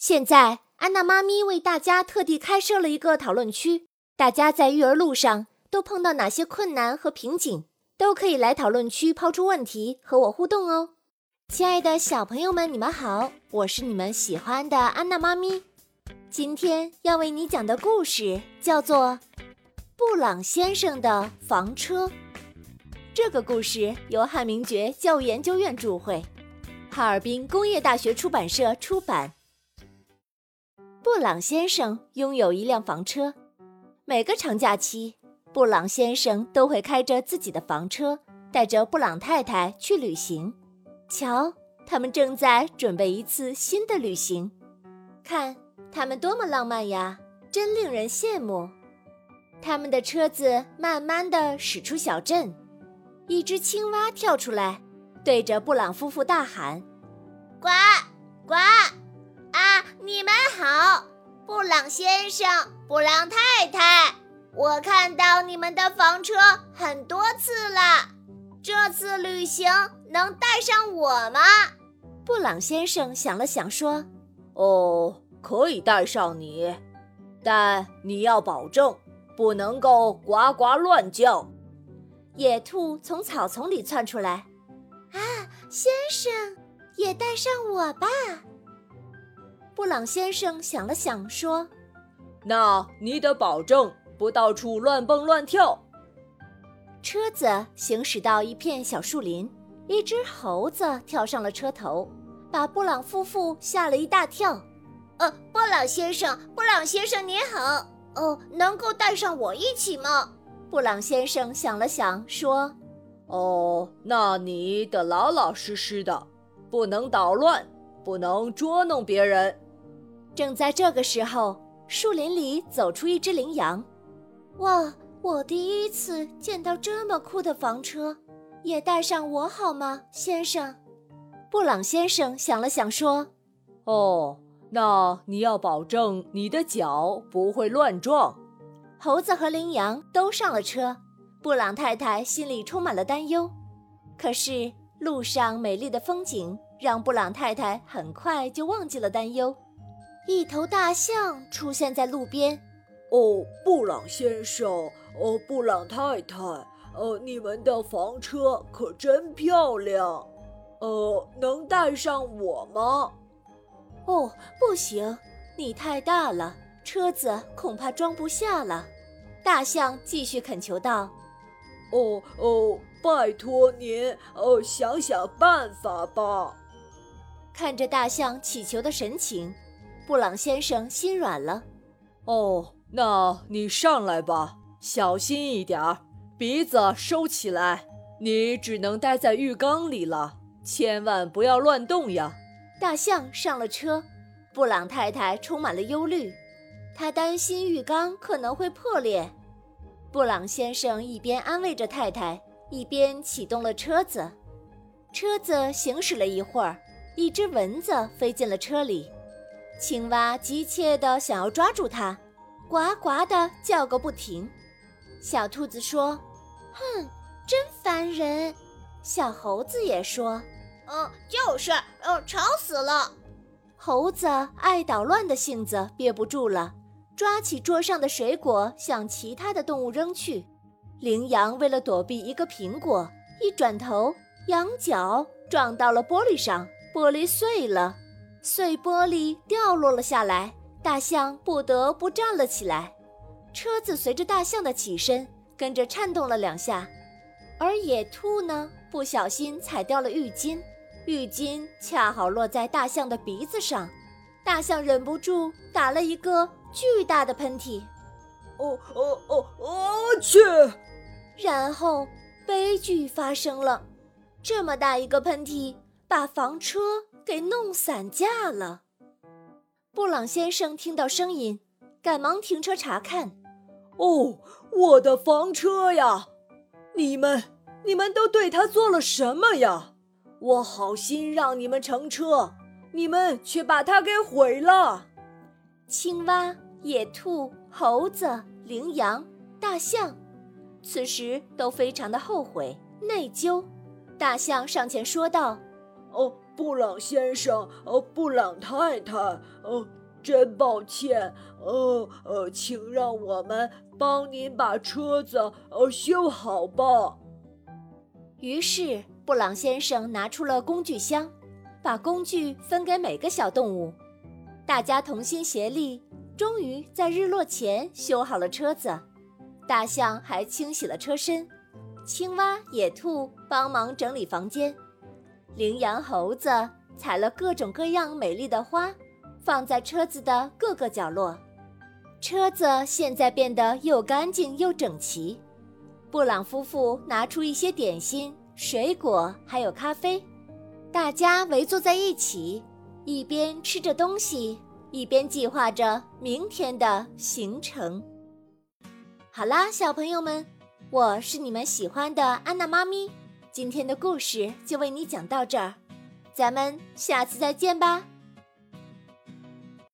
现在，安娜妈咪为大家特地开设了一个讨论区，大家在育儿路上都碰到哪些困难和瓶颈，都可以来讨论区抛出问题和我互动哦。亲爱的小朋友们，你们好，我是你们喜欢的安娜妈咪。今天要为你讲的故事叫做《布朗先生的房车》。这个故事由汉明觉教育研究院著会，哈尔滨工业大学出版社出版。布朗先生拥有一辆房车，每个长假期，布朗先生都会开着自己的房车，带着布朗太太去旅行。瞧，他们正在准备一次新的旅行，看他们多么浪漫呀，真令人羡慕。他们的车子慢慢地驶出小镇，一只青蛙跳出来，对着布朗夫妇大喊：“呱呱！”啊，你们好，布朗先生，布朗太太，我看到你们的房车很多次了，这次旅行能带上我吗？布朗先生想了想说：“哦，可以带上你，但你要保证不能够呱呱乱叫。”野兔从草丛里窜出来：“啊，先生，也带上我吧。”布朗先生想了想，说：“那你得保证不到处乱蹦乱跳。”车子行驶到一片小树林，一只猴子跳上了车头，把布朗夫妇吓了一大跳。“呃，布朗先生，布朗先生你好，哦，能够带上我一起吗？”布朗先生想了想，说：“哦，那你得老老实实的，不能捣乱，不能捉弄别人。”正在这个时候，树林里走出一只羚羊。哇，我第一次见到这么酷的房车，也带上我好吗，先生？布朗先生想了想说：“哦，那你要保证你的脚不会乱撞。”猴子和羚羊都上了车，布朗太太心里充满了担忧。可是路上美丽的风景让布朗太太很快就忘记了担忧。一头大象出现在路边。哦，布朗先生，哦，布朗太太，哦，你们的房车可真漂亮，呃，能带上我吗？哦，不行，你太大了，车子恐怕装不下了。大象继续恳求道：“哦哦，拜托您，哦，想想办法吧。”看着大象乞求的神情。布朗先生心软了。哦，那你上来吧，小心一点儿，鼻子收起来。你只能待在浴缸里了，千万不要乱动呀。大象上了车，布朗太太充满了忧虑，她担心浴缸可能会破裂。布朗先生一边安慰着太太，一边启动了车子。车子行驶了一会儿，一只蚊子飞进了车里。青蛙急切地想要抓住它，呱呱地叫个不停。小兔子说：“哼，真烦人。”小猴子也说：“嗯，就是，嗯，吵死了。”猴子爱捣乱的性子憋不住了，抓起桌上的水果向其他的动物扔去。羚羊为了躲避一个苹果，一转头，羊角撞到了玻璃上，玻璃碎了。碎玻璃掉落了下来，大象不得不站了起来。车子随着大象的起身，跟着颤动了两下。而野兔呢，不小心踩掉了浴巾，浴巾恰好落在大象的鼻子上，大象忍不住打了一个巨大的喷嚏。哦哦哦哦去！然后悲剧发生了，这么大一个喷嚏，把房车。给弄散架了。布朗先生听到声音，赶忙停车查看。哦，我的房车呀！你们，你们都对它做了什么呀？我好心让你们乘车，你们却把它给毁了。青蛙、野兔、猴子、羚羊、大象，此时都非常的后悔、内疚。大象上前说道：“哦。”布朗先生，呃，布朗太太，呃，真抱歉，呃呃，请让我们帮您把车子呃修好吧。于是，布朗先生拿出了工具箱，把工具分给每个小动物，大家同心协力，终于在日落前修好了车子。大象还清洗了车身。青蛙、野兔帮忙整理房间，羚羊、猴子采了各种各样美丽的花，放在车子的各个角落。车子现在变得又干净又整齐。布朗夫妇拿出一些点心、水果，还有咖啡，大家围坐在一起，一边吃着东西，一边计划着明天的行程。好啦，小朋友们。我是你们喜欢的安娜妈咪，今天的故事就为你讲到这儿，咱们下次再见吧。